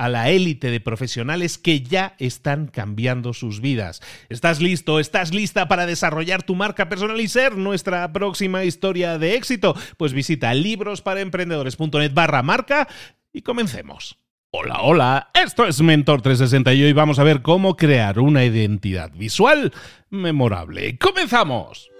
a la élite de profesionales que ya están cambiando sus vidas. ¿Estás listo? ¿Estás lista para desarrollar tu marca personal y ser nuestra próxima historia de éxito? Pues visita librosparaemprendedores.net barra marca y comencemos. Hola, hola, esto es Mentor 360 y hoy vamos a ver cómo crear una identidad visual memorable. ¡Comenzamos!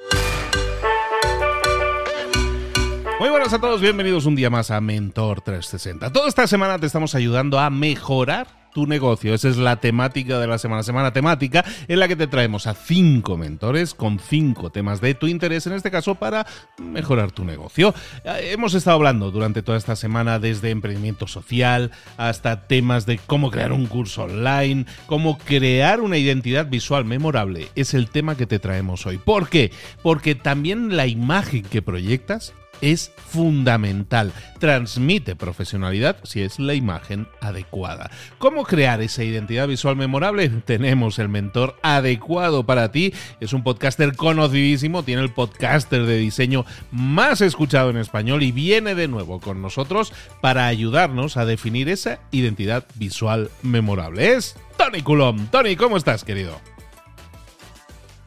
Muy buenas a todos, bienvenidos un día más a Mentor 360. Toda esta semana te estamos ayudando a mejorar tu negocio. Esa es la temática de la semana, semana temática, en la que te traemos a cinco mentores con cinco temas de tu interés, en este caso para mejorar tu negocio. Eh, hemos estado hablando durante toda esta semana desde emprendimiento social hasta temas de cómo crear un curso online, cómo crear una identidad visual memorable. Es el tema que te traemos hoy. ¿Por qué? Porque también la imagen que proyectas es fundamental. Transmite profesionalidad si es la imagen adecuada. ¿Cómo crear esa identidad visual memorable? Tenemos el mentor adecuado para ti. Es un podcaster conocidísimo, tiene el podcaster de diseño más escuchado en español y viene de nuevo con nosotros para ayudarnos a definir esa identidad visual memorable. Es Tony Coulomb. Tony, ¿cómo estás, querido?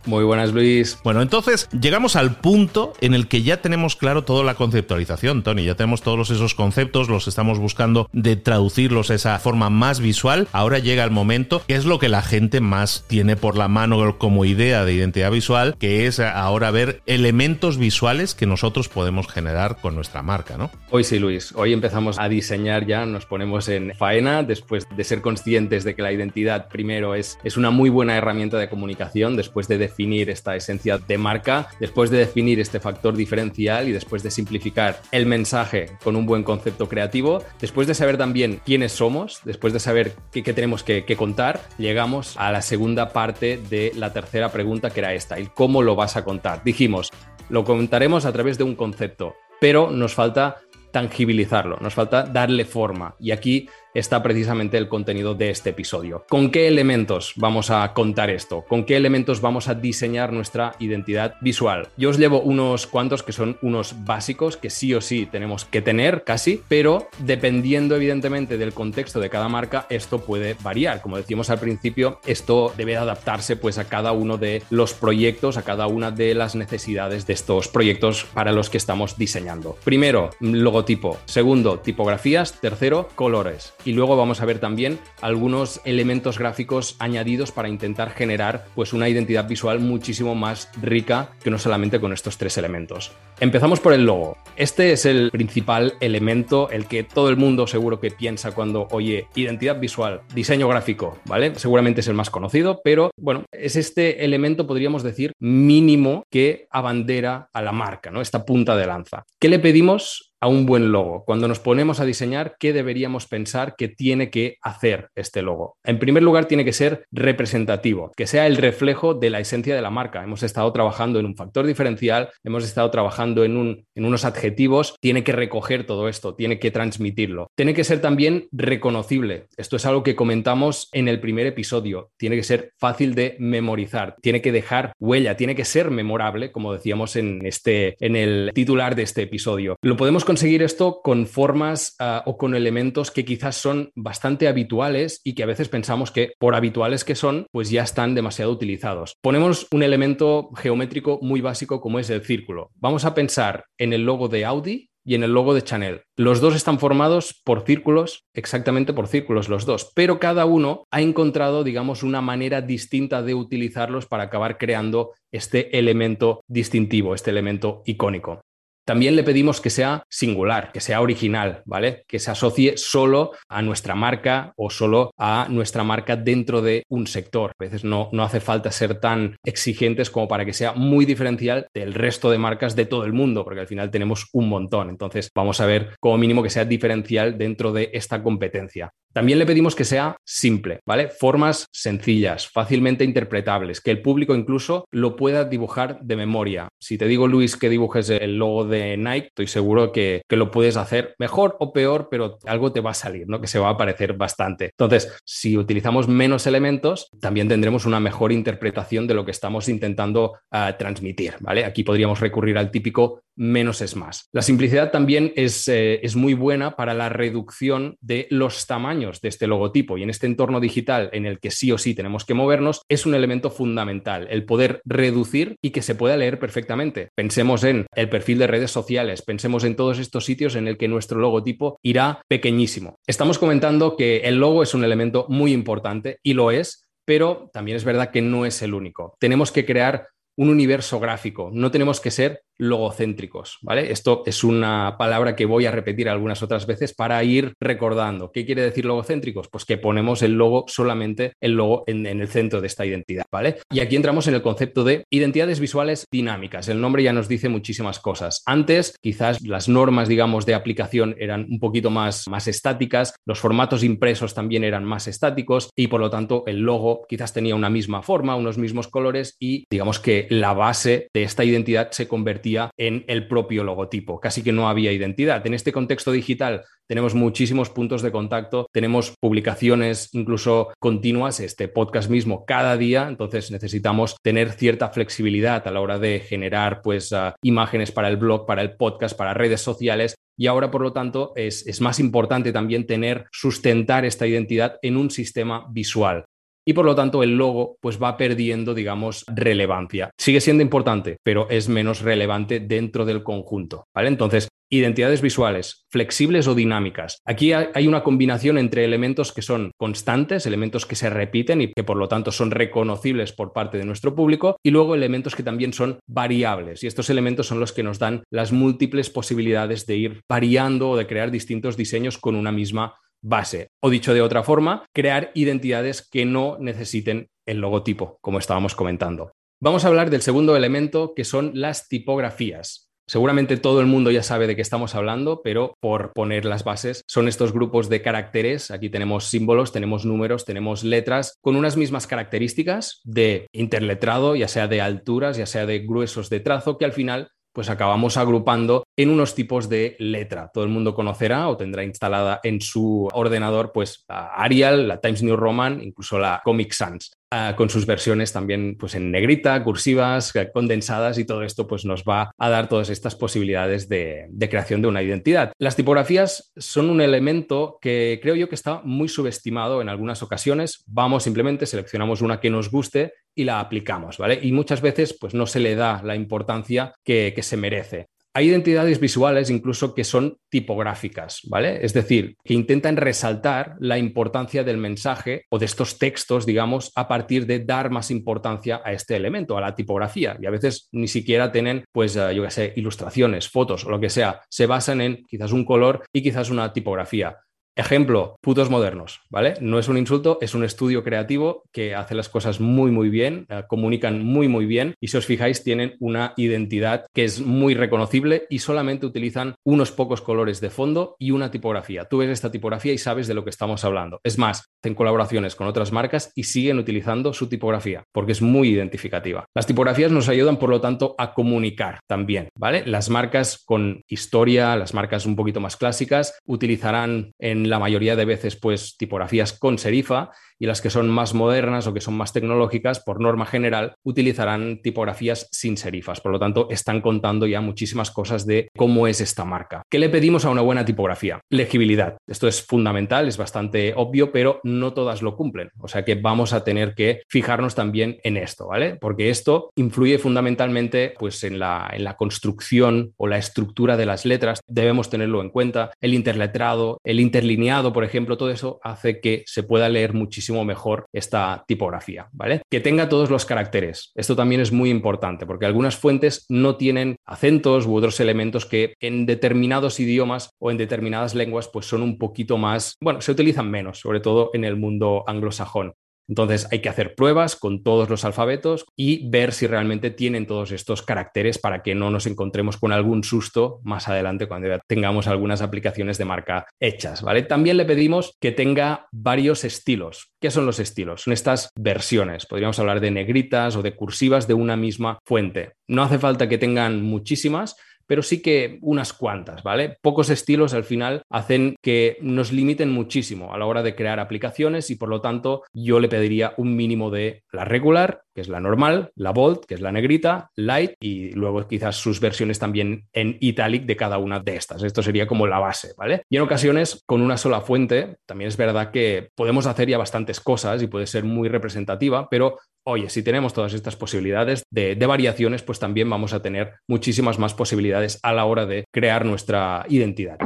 Muy buenas, Luis. Bueno, entonces llegamos al punto en el que ya tenemos claro toda la conceptualización, Tony. Ya tenemos todos esos conceptos, los estamos buscando de traducirlos a esa forma más visual. Ahora llega el momento, que es lo que la gente más tiene por la mano como idea de identidad visual, que es ahora ver elementos visuales que nosotros podemos generar con nuestra marca, ¿no? Hoy sí, Luis. Hoy empezamos a diseñar ya, nos ponemos en faena después de ser conscientes de que la identidad primero es, es una muy buena herramienta de comunicación, después de definir esta esencia de marca, después de definir este factor diferencial y después de simplificar el mensaje con un buen concepto creativo, después de saber también quiénes somos, después de saber qué, tenemos que, que, contar, llegamos a la segunda parte de la tercera pregunta que era esta, el cómo lo vas a contar. Dijimos, lo contaremos a través de un concepto, pero nos falta tangibilizarlo, nos falta darle forma. Y aquí está precisamente el contenido de este episodio. ¿Con qué elementos vamos a contar esto? ¿Con qué elementos vamos a diseñar nuestra identidad visual? Yo os llevo unos cuantos que son unos básicos que sí o sí tenemos que tener casi, pero dependiendo evidentemente del contexto de cada marca, esto puede variar. Como decimos al principio, esto debe adaptarse pues a cada uno de los proyectos, a cada una de las necesidades de estos proyectos para los que estamos diseñando. Primero, logotipo. Segundo, tipografías. Tercero, colores y luego vamos a ver también algunos elementos gráficos añadidos para intentar generar pues una identidad visual muchísimo más rica que no solamente con estos tres elementos. Empezamos por el logo. Este es el principal elemento, el que todo el mundo seguro que piensa cuando oye identidad visual, diseño gráfico, ¿vale? Seguramente es el más conocido, pero bueno, es este elemento, podríamos decir, mínimo que abandera a la marca, ¿no? Esta punta de lanza. ¿Qué le pedimos a un buen logo? Cuando nos ponemos a diseñar, ¿qué deberíamos pensar que tiene que hacer este logo? En primer lugar, tiene que ser representativo, que sea el reflejo de la esencia de la marca. Hemos estado trabajando en un factor diferencial, hemos estado trabajando en, un, en unos adjetivos, tiene que recoger todo esto, tiene que transmitirlo. Tiene que ser también reconocible. Esto es algo que comentamos en el primer episodio. Tiene que ser fácil de memorizar, tiene que dejar huella, tiene que ser memorable, como decíamos en, este, en el titular de este episodio. Lo podemos conseguir esto con formas uh, o con elementos que quizás son bastante habituales y que a veces pensamos que por habituales que son, pues ya están demasiado utilizados. Ponemos un elemento geométrico muy básico como es el círculo. Vamos a pensar en el logo de Audi y en el logo de Chanel. Los dos están formados por círculos, exactamente por círculos los dos, pero cada uno ha encontrado, digamos, una manera distinta de utilizarlos para acabar creando este elemento distintivo, este elemento icónico. También le pedimos que sea singular, que sea original, ¿vale? Que se asocie solo a nuestra marca o solo a nuestra marca dentro de un sector. A veces no, no hace falta ser tan exigentes como para que sea muy diferencial del resto de marcas de todo el mundo, porque al final tenemos un montón. Entonces vamos a ver como mínimo que sea diferencial dentro de esta competencia. También le pedimos que sea simple, ¿vale? Formas sencillas, fácilmente interpretables, que el público incluso lo pueda dibujar de memoria. Si te digo, Luis, que dibujes el logo de Nike, estoy seguro que, que, lo puedes hacer mejor o peor, pero algo te va a salir, ¿no? Que se va a parecer bastante. Entonces, si utilizamos menos elementos, también tendremos una mejor interpretación de lo que estamos intentando uh, transmitir, ¿vale? Aquí podríamos recurrir al típico menos es más. La simplicidad también es, eh, es muy buena para la reducción de los tamaños de este logotipo y en este entorno digital en el que sí o sí tenemos que movernos, es un elemento fundamental, el poder reducir y que se pueda leer perfectamente. Pensemos en el perfil de redes sociales, pensemos en todos estos sitios en el que nuestro logotipo irá pequeñísimo. Estamos comentando que el logo es un elemento muy importante y lo es, pero también es verdad que no es el único. Tenemos que crear un universo gráfico, no tenemos que ser logocéntricos, ¿vale? Esto es una palabra que voy a repetir algunas otras veces para ir recordando. ¿Qué quiere decir logocéntricos? Pues que ponemos el logo solamente el logo en, en, el centro de esta identidad, ¿vale? Y aquí entramos en el concepto de identidades visuales dinámicas. El nombre ya nos dice muchísimas cosas. Antes, quizás las normas, digamos, de aplicación eran un poquito más, más estáticas, los formatos impresos también eran más estáticos y por lo tanto el logo quizás tenía una misma forma, unos mismos colores y digamos que la base de esta identidad se convertía en el propio logotipo. Casi que no había identidad. En este contexto digital tenemos muchísimos puntos de contacto, tenemos publicaciones incluso continuas, este podcast mismo cada día, entonces necesitamos tener cierta flexibilidad a la hora de generar pues uh, imágenes para el blog, para el podcast, para redes sociales y ahora, por lo tanto, es, es, más importante también tener, sustentar esta identidad en un sistema visual y por lo tanto el logo pues va perdiendo, digamos, relevancia. Sigue siendo importante, pero es menos relevante dentro del conjunto, ¿vale? Entonces, identidades visuales, flexibles o dinámicas. Aquí hay una combinación entre elementos que son constantes, elementos que se repiten y que por lo tanto son reconocibles por parte de nuestro público, y luego elementos que también son variables. Y estos elementos son los que nos dan las múltiples posibilidades de ir variando o de crear distintos diseños con una misma base. O dicho de otra forma, crear identidades que no necesiten el logotipo, como estábamos comentando. Vamos a hablar del segundo elemento, que son las tipografías. Seguramente todo el mundo ya sabe de qué estamos hablando, pero por poner las bases, son estos grupos de caracteres. Aquí tenemos símbolos, tenemos números, tenemos letras con unas mismas características de interletrado, ya sea de alturas, ya sea de gruesos de trazo, que al final pues acabamos agrupando en unos tipos de letra. Todo el mundo conocerá o tendrá instalada en su ordenador pues Arial, la Times New Roman, incluso la Comic Sans. Ah, con sus versiones también pues en negrita, cursivas, eh, condensadas y todo esto pues nos va a dar todas estas posibilidades de, creación de una identidad. Las tipografías son un elemento que creo yo que está muy subestimado en algunas ocasiones. Vamos simplemente, seleccionamos una que nos guste y la aplicamos, ¿vale? Y muchas veces pues no se le da la importancia que se merece. Hay identidades visuales incluso que son tipográficas, ¿vale? Es decir, que intentan resaltar la importancia del mensaje o de estos textos, digamos, a partir de dar más importancia a este elemento, a la tipografía. Y a veces ni siquiera tienen, pues, uh, yo qué sé, ilustraciones, fotos o lo que sea. Se basan en quizás un color y quizás una tipografía. Ejemplo, putos modernos, ¿vale? No es un insulto, es un estudio creativo que hace las cosas muy, muy bien, eh, comunican muy, muy bien y si os fijáis tienen una identidad que es muy reconocible y solamente utilizan unos pocos colores de fondo y una tipografía. Tú ves esta tipografía y sabes de lo que estamos hablando. Es más, hacen colaboraciones con otras marcas y siguen utilizando su tipografía porque es muy identificativa. Las tipografías nos ayudan, por lo tanto, a comunicar también, ¿vale? Las marcas con historia, las marcas un poquito más clásicas, utilizarán en la mayoría de veces pues tipografías con serifa y las que son más modernas o que son más tecnológicas, por norma general, utilizarán tipografías sin serifas. Por lo tanto, están contando ya muchísimas cosas de cómo es esta marca. ¿Qué le pedimos a una buena tipografía? Legibilidad. Esto es fundamental, es bastante obvio, pero no todas lo cumplen. O sea que vamos a tener que fijarnos también en esto, ¿vale? Porque esto influye fundamentalmente pues, en, la, en la construcción o la estructura de las letras. Debemos tenerlo en cuenta. El interletrado, el interlineado, por ejemplo, todo eso hace que se pueda leer muchísimo mejor esta tipografía, ¿vale? Que tenga todos los caracteres. Esto también es muy importante porque algunas fuentes no tienen acentos u otros elementos que en determinados idiomas o en determinadas lenguas pues son un poquito más, bueno, se utilizan menos, sobre todo en el mundo anglosajón. Entonces hay que hacer pruebas con todos los alfabetos y ver si realmente tienen todos estos caracteres para que no nos encontremos con algún susto más adelante cuando tengamos algunas aplicaciones de marca hechas, ¿vale? También le pedimos que tenga varios estilos. ¿Qué son los estilos? Son estas versiones. Podríamos hablar de negritas o de cursivas de una misma fuente. No hace falta que tengan muchísimas, pero sí que unas cuantas, ¿vale? Pocos estilos al final hacen que nos limiten muchísimo a la hora de crear aplicaciones y por lo tanto yo le pediría un mínimo de la regular, que es la normal, la bold, que es la negrita, light y luego quizás sus versiones también en italic de cada una de estas. Esto sería como la base, ¿vale? Y en ocasiones con una sola fuente también es verdad que podemos hacer ya bastantes cosas y puede ser muy representativa, pero oye, si tenemos todas estas posibilidades de, variaciones, pues también vamos a tener muchísimas más posibilidades a la hora de crear nuestra identidad.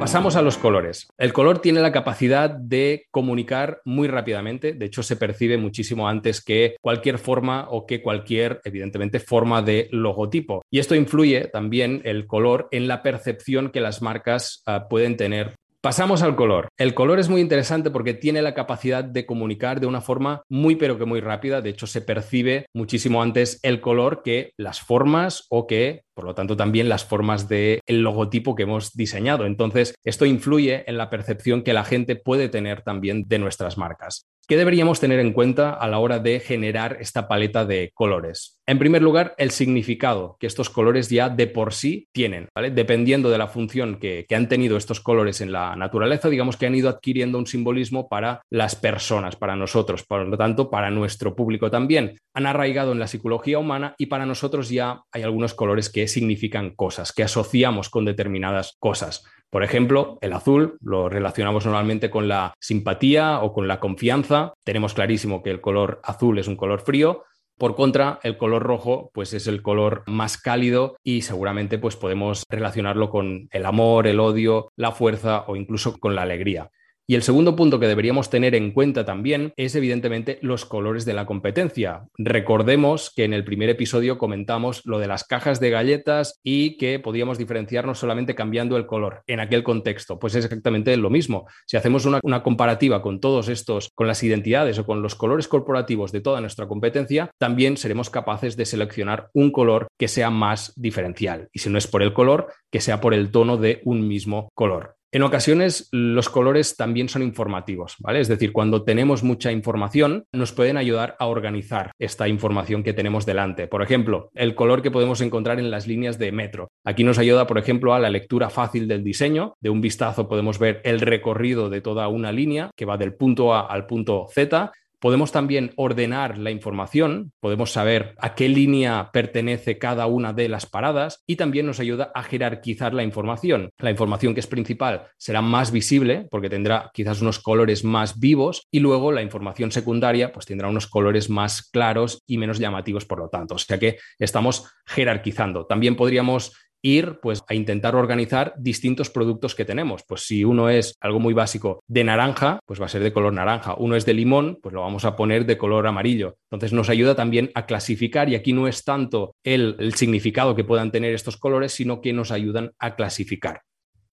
Pasamos a los colores. El color tiene la capacidad de comunicar muy rápidamente, de hecho se percibe muchísimo antes que cualquier forma o que cualquier, evidentemente, forma de logotipo. Y esto influye también el color en la percepción que las marcas ah, pueden tener Pasamos al color. El color es muy interesante porque tiene la capacidad de comunicar de una forma muy pero que muy rápida. De hecho, se percibe muchísimo antes el color que las formas o que, por lo tanto, también las formas del logotipo que hemos diseñado. Entonces, esto influye en la percepción que la gente puede tener también de nuestras marcas. ¿Qué deberíamos tener en cuenta a la hora de generar esta paleta de colores? En primer lugar, el significado que estos colores ya de por sí tienen. Dependiendo de la función que, que, han tenido estos colores en la naturaleza, digamos que han ido adquiriendo un simbolismo para las personas, para nosotros, por lo tanto, para nuestro público también. Han arraigado en la psicología humana y para nosotros ya hay algunos colores que significan cosas, que asociamos con determinadas cosas. Por ejemplo, el azul lo relacionamos normalmente con la simpatía o con la confianza. Tenemos clarísimo que el color azul es un color frío, por contra, el color rojo pues es el color más cálido y seguramente pues podemos relacionarlo con el amor, el odio, la fuerza o incluso con la alegría. Y el segundo punto que deberíamos tener en cuenta también es evidentemente los colores de la competencia. Recordemos que en el primer episodio comentamos lo de las cajas de galletas y que podíamos diferenciarnos solamente cambiando el color en aquel contexto. Pues es exactamente lo mismo. Si hacemos una, comparativa con todos estos, con las identidades o con los colores corporativos de toda nuestra competencia, también seremos capaces de seleccionar un color que sea más diferencial. Y si no es por el color, que sea por el tono de un mismo color. En ocasiones los colores también son informativos, ¿vale? Es decir, cuando tenemos mucha información, nos pueden ayudar a organizar esta información que tenemos delante. Por ejemplo, el color que podemos encontrar en las líneas de metro. Aquí nos ayuda, por ejemplo, a la lectura fácil del diseño. De un vistazo podemos ver el recorrido de toda una línea que va del punto A al punto Z Podemos también ordenar la información, podemos saber a qué línea pertenece cada una de las paradas y también nos ayuda a jerarquizar la información. La información que es principal será más visible porque tendrá quizás unos colores más vivos y luego la información secundaria pues tendrá unos colores más claros y menos llamativos por lo tanto. O sea que estamos jerarquizando. También podríamos ir pues a intentar organizar distintos productos que tenemos. Pues si uno es algo muy básico de naranja, pues va a ser de color naranja. Uno es de limón, pues lo vamos a poner de color amarillo. Entonces nos ayuda también a clasificar y aquí no es tanto el, el significado que puedan tener estos colores, sino que nos ayudan a clasificar.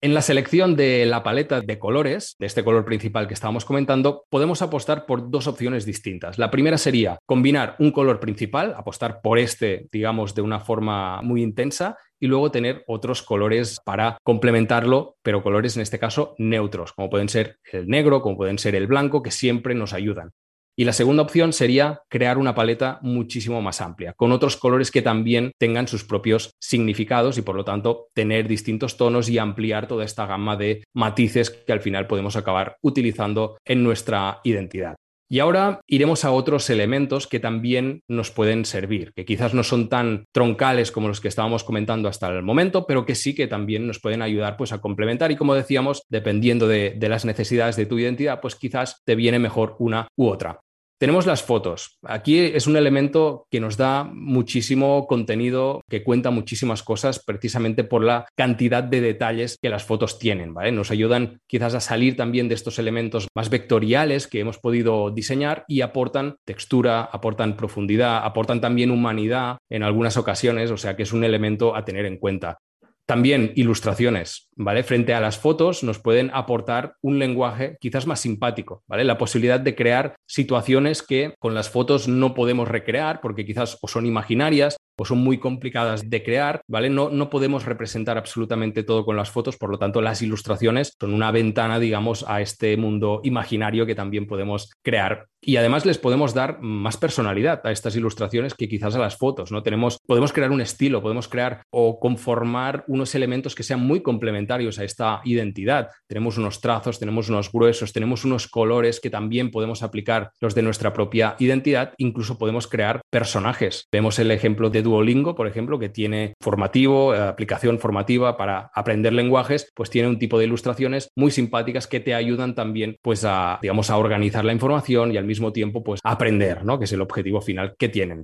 En la selección de la paleta de colores, de este color principal que estábamos comentando, podemos apostar por dos opciones distintas. La primera sería combinar un color principal, apostar por este, digamos, de una forma muy intensa, y luego tener otros colores para complementarlo, pero colores en este caso neutros, como pueden ser el negro, como pueden ser el blanco, que siempre nos ayudan. Y la segunda opción sería crear una paleta muchísimo más amplia, con otros colores que también tengan sus propios significados y por lo tanto tener distintos tonos y ampliar toda esta gama de matices que al final podemos acabar utilizando en nuestra identidad. Y ahora iremos a otros elementos que también nos pueden servir, que quizás no son tan troncales como los que estábamos comentando hasta el momento, pero que sí que también nos pueden ayudar pues, a complementar. Y como decíamos, dependiendo de, de las necesidades de tu identidad, pues quizás te viene mejor una u otra. Tenemos las fotos. Aquí es un elemento que nos da muchísimo contenido, que cuenta muchísimas cosas precisamente por la cantidad de detalles que las fotos tienen. ¿vale? Nos ayudan quizás a salir también de estos elementos más vectoriales que hemos podido diseñar y aportan textura, aportan profundidad, aportan también humanidad en algunas ocasiones, o sea que es un elemento a tener en cuenta. También ilustraciones, ¿vale? Frente a las fotos nos pueden aportar un lenguaje quizás más simpático, ¿vale? La posibilidad de crear situaciones que con las fotos no podemos recrear porque quizás o son imaginarias o son muy complicadas de crear, ¿vale? No, no podemos representar absolutamente todo con las fotos, por lo tanto las ilustraciones son una ventana, digamos, a este mundo imaginario que también podemos crear y además les podemos dar más personalidad a estas ilustraciones que quizás a las fotos, ¿no? Tenemos, podemos crear un estilo, podemos crear o conformar unos elementos que sean muy complementarios a esta identidad. Tenemos unos trazos, tenemos unos gruesos, tenemos unos colores que también podemos aplicar los de nuestra propia identidad, incluso podemos crear personajes. Vemos el ejemplo de Duolingo, por ejemplo, que tiene formativo, eh, aplicación formativa para aprender lenguajes, pues tiene un tipo de ilustraciones muy simpáticas que te ayudan también pues a digamos a organizar la información y al mismo tiempo pues aprender, ¿no? Que es el objetivo final que tienen.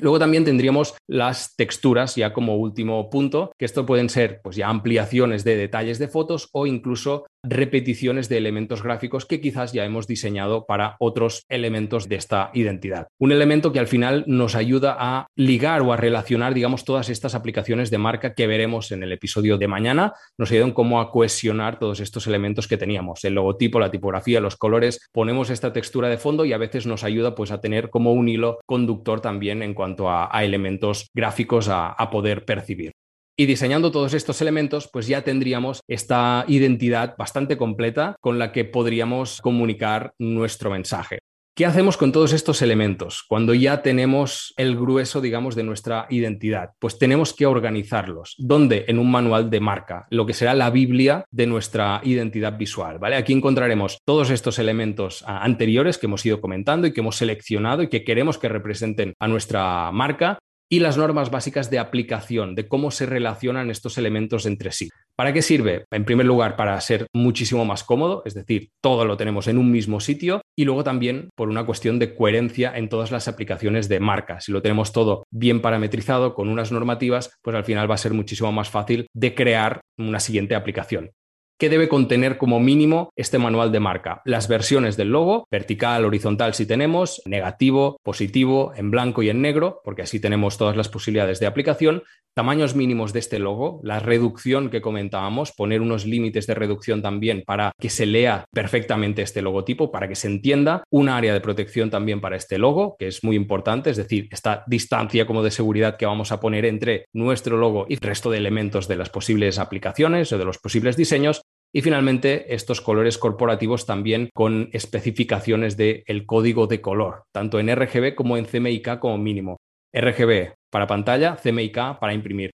Luego también tendríamos las texturas ya como último punto, que esto pueden ser pues ya ampliaciones de detalles de fotos o incluso repeticiones de elementos gráficos que quizás ya hemos diseñado para otros elementos de esta identidad. Un elemento que al final nos ayuda a ligar o a relacionar, digamos, todas estas aplicaciones de marca que veremos en el episodio de mañana, nos ayudan como a cohesionar todos estos elementos que teníamos, el logotipo, la tipografía, los colores, ponemos esta textura de fondo y a veces nos ayuda pues a tener como un hilo conductor también en cuanto a, elementos gráficos a poder percibir. Y diseñando todos estos elementos, pues ya tendríamos esta identidad bastante completa con la que podríamos comunicar nuestro mensaje. ¿Qué hacemos con todos estos elementos cuando ya tenemos el grueso, digamos, de nuestra identidad? Pues tenemos que organizarlos. ¿Dónde? En un manual de marca, lo que será la Biblia de nuestra identidad visual, ¿vale? Aquí encontraremos todos estos elementos ah, anteriores que hemos ido comentando y que hemos seleccionado y que queremos que representen a nuestra marca y las normas básicas de aplicación, de cómo se relacionan estos elementos entre sí. ¿Para qué sirve? En primer lugar, para ser muchísimo más cómodo, es decir, todo lo tenemos en un mismo sitio y luego también por una cuestión de coherencia en todas las aplicaciones de marca. Si lo tenemos todo bien parametrizado con unas normativas, pues al final va a ser muchísimo más fácil de crear una siguiente aplicación. ¿Qué debe contener como mínimo este manual de marca? Las versiones del logo, vertical, horizontal si tenemos, negativo, positivo, en blanco y en negro, porque así tenemos todas las posibilidades de aplicación, tamaños mínimos de este logo, la reducción que comentábamos, poner unos límites de reducción también para que se lea perfectamente este logotipo, para que se entienda, un área de protección también para este logo, que es muy importante, es decir, esta distancia como de seguridad que vamos a poner entre nuestro logo y el resto de elementos de las posibles aplicaciones o de los posibles diseños, y finalmente, estos colores corporativos también con especificaciones del el código de color, tanto en RGB como en CMYK como mínimo. RGB para pantalla, CMYK para imprimir.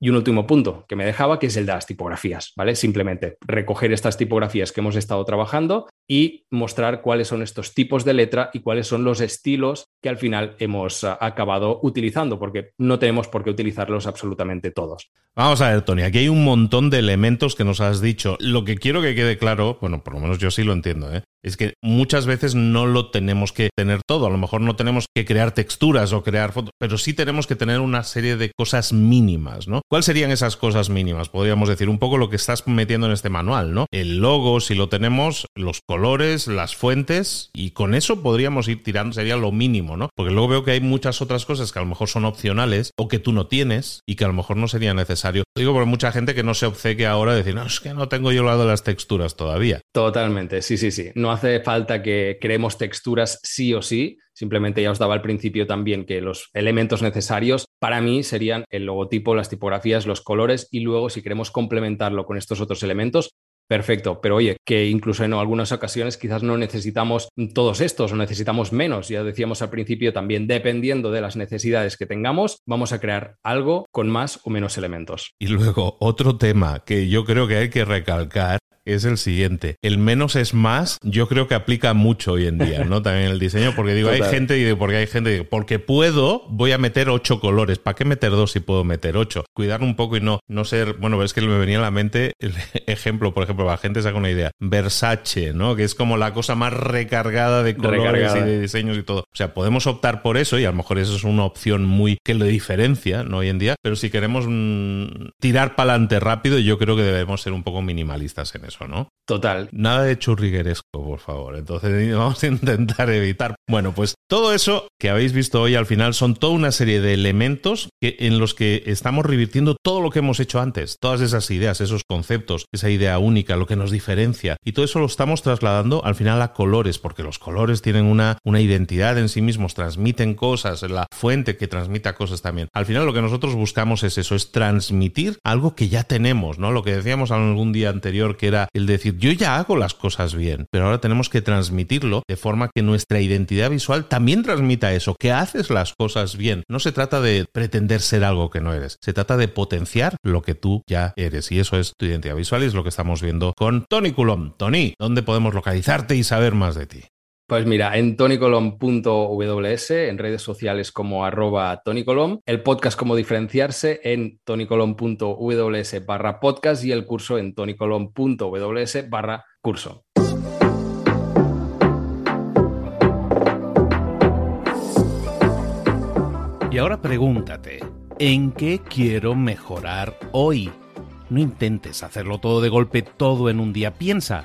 Y un último punto que me dejaba, que es el de las tipografías, ¿vale? Simplemente recoger estas tipografías que hemos estado trabajando y mostrar cuáles son estos tipos de letra y cuáles son los estilos que al final hemos ah, acabado utilizando, porque no tenemos por qué utilizarlos absolutamente todos. Vamos a ver, Tony, aquí hay un montón de elementos que nos has dicho. Lo que quiero que quede claro, bueno, por lo menos yo sí lo entiendo, ¿eh? es que muchas veces no lo tenemos que tener todo. A lo mejor no tenemos que crear texturas o crear fotos, pero sí tenemos que tener una serie de cosas mínimas, ¿no? ¿Cuáles serían esas cosas mínimas? Podríamos decir un poco lo que estás metiendo en este manual, ¿no? El logo, si lo tenemos, los colores colores, las fuentes, y con eso podríamos ir tirando, sería lo mínimo, ¿no? Porque luego veo que hay muchas otras cosas que a lo mejor son opcionales o que tú no tienes y que a lo mejor no sería necesario. Digo por mucha gente que no se obceque ahora de decir, no, es que no tengo yo lado de las texturas todavía. Totalmente, sí, sí, sí. No hace falta que creemos texturas sí o sí. Simplemente ya os daba al principio también que los elementos necesarios para mí serían el logotipo, las tipografías, los colores y luego si queremos complementarlo con estos otros elementos, Perfecto, pero oye, que incluso en algunas ocasiones quizás no necesitamos todos estos o necesitamos menos. Ya decíamos al principio también, dependiendo de las necesidades que tengamos, vamos a crear algo con más o menos elementos. Y luego, otro tema que yo creo que hay que recalcar es el siguiente. El menos es más, yo creo que aplica mucho hoy en día, ¿no? También el diseño, porque digo, hay gente, y porque hay gente, porque puedo, voy a meter ocho colores. ¿Para qué meter dos si puedo meter ocho? Cuidar un poco y no, no ser, bueno, es que me venía a la mente el ejemplo, por ejemplo, la gente saca una idea. Versace, ¿no? Que es como la cosa más recargada de colores y de diseños y todo. O sea, podemos optar por eso y a lo mejor eso es una opción muy que lo diferencia, ¿no? Hoy en día, pero si queremos mm, tirar para adelante rápido, yo creo que debemos ser un poco minimalistas en eso. ¿No? Total. Nada de churrigueresco, por favor. Entonces vamos a intentar evitar. Bueno, pues todo eso que habéis visto hoy al final son toda una serie de elementos que, en los que estamos revirtiendo todo lo que hemos hecho antes, todas esas ideas, esos conceptos, esa idea única, lo que nos diferencia. Y todo eso lo estamos trasladando al final a colores, porque los colores tienen una, una identidad en sí mismos, transmiten cosas, la fuente que transmita cosas también. Al final lo que nosotros buscamos es eso, es transmitir algo que ya tenemos, ¿no? Lo que decíamos algún día anterior, que era el decir, yo ya hago las cosas bien, pero ahora tenemos que transmitirlo de forma que nuestra identidad visual también transmita eso, que haces las cosas bien. No se trata de pretender ser algo que no eres, se trata de potenciar lo que tú ya eres. Y eso es tu identidad visual y es lo que estamos viendo con Tony Coulomb. Tony, ¿dónde podemos localizarte y saber más de ti? Pues mira, en tonycolom.ws, en redes sociales como arroba tonycolom, el podcast como diferenciarse en tonycolom.ws barra podcast y el curso en tonycolom.ws barra curso. Y ahora pregúntate, ¿en qué quiero mejorar hoy? No intentes hacerlo todo de golpe, todo en un día. Piensa.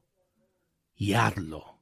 y hazlo.